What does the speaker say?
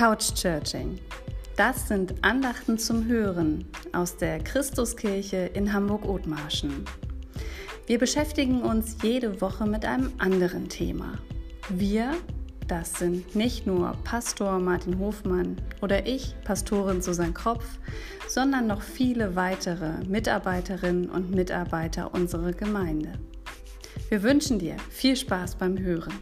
Couch Churching. Das sind Andachten zum Hören aus der Christuskirche in Hamburg-Othmarschen. Wir beschäftigen uns jede Woche mit einem anderen Thema. Wir, das sind nicht nur Pastor Martin Hofmann oder ich, Pastorin Susanne Kropf, sondern noch viele weitere Mitarbeiterinnen und Mitarbeiter unserer Gemeinde. Wir wünschen dir viel Spaß beim Hören.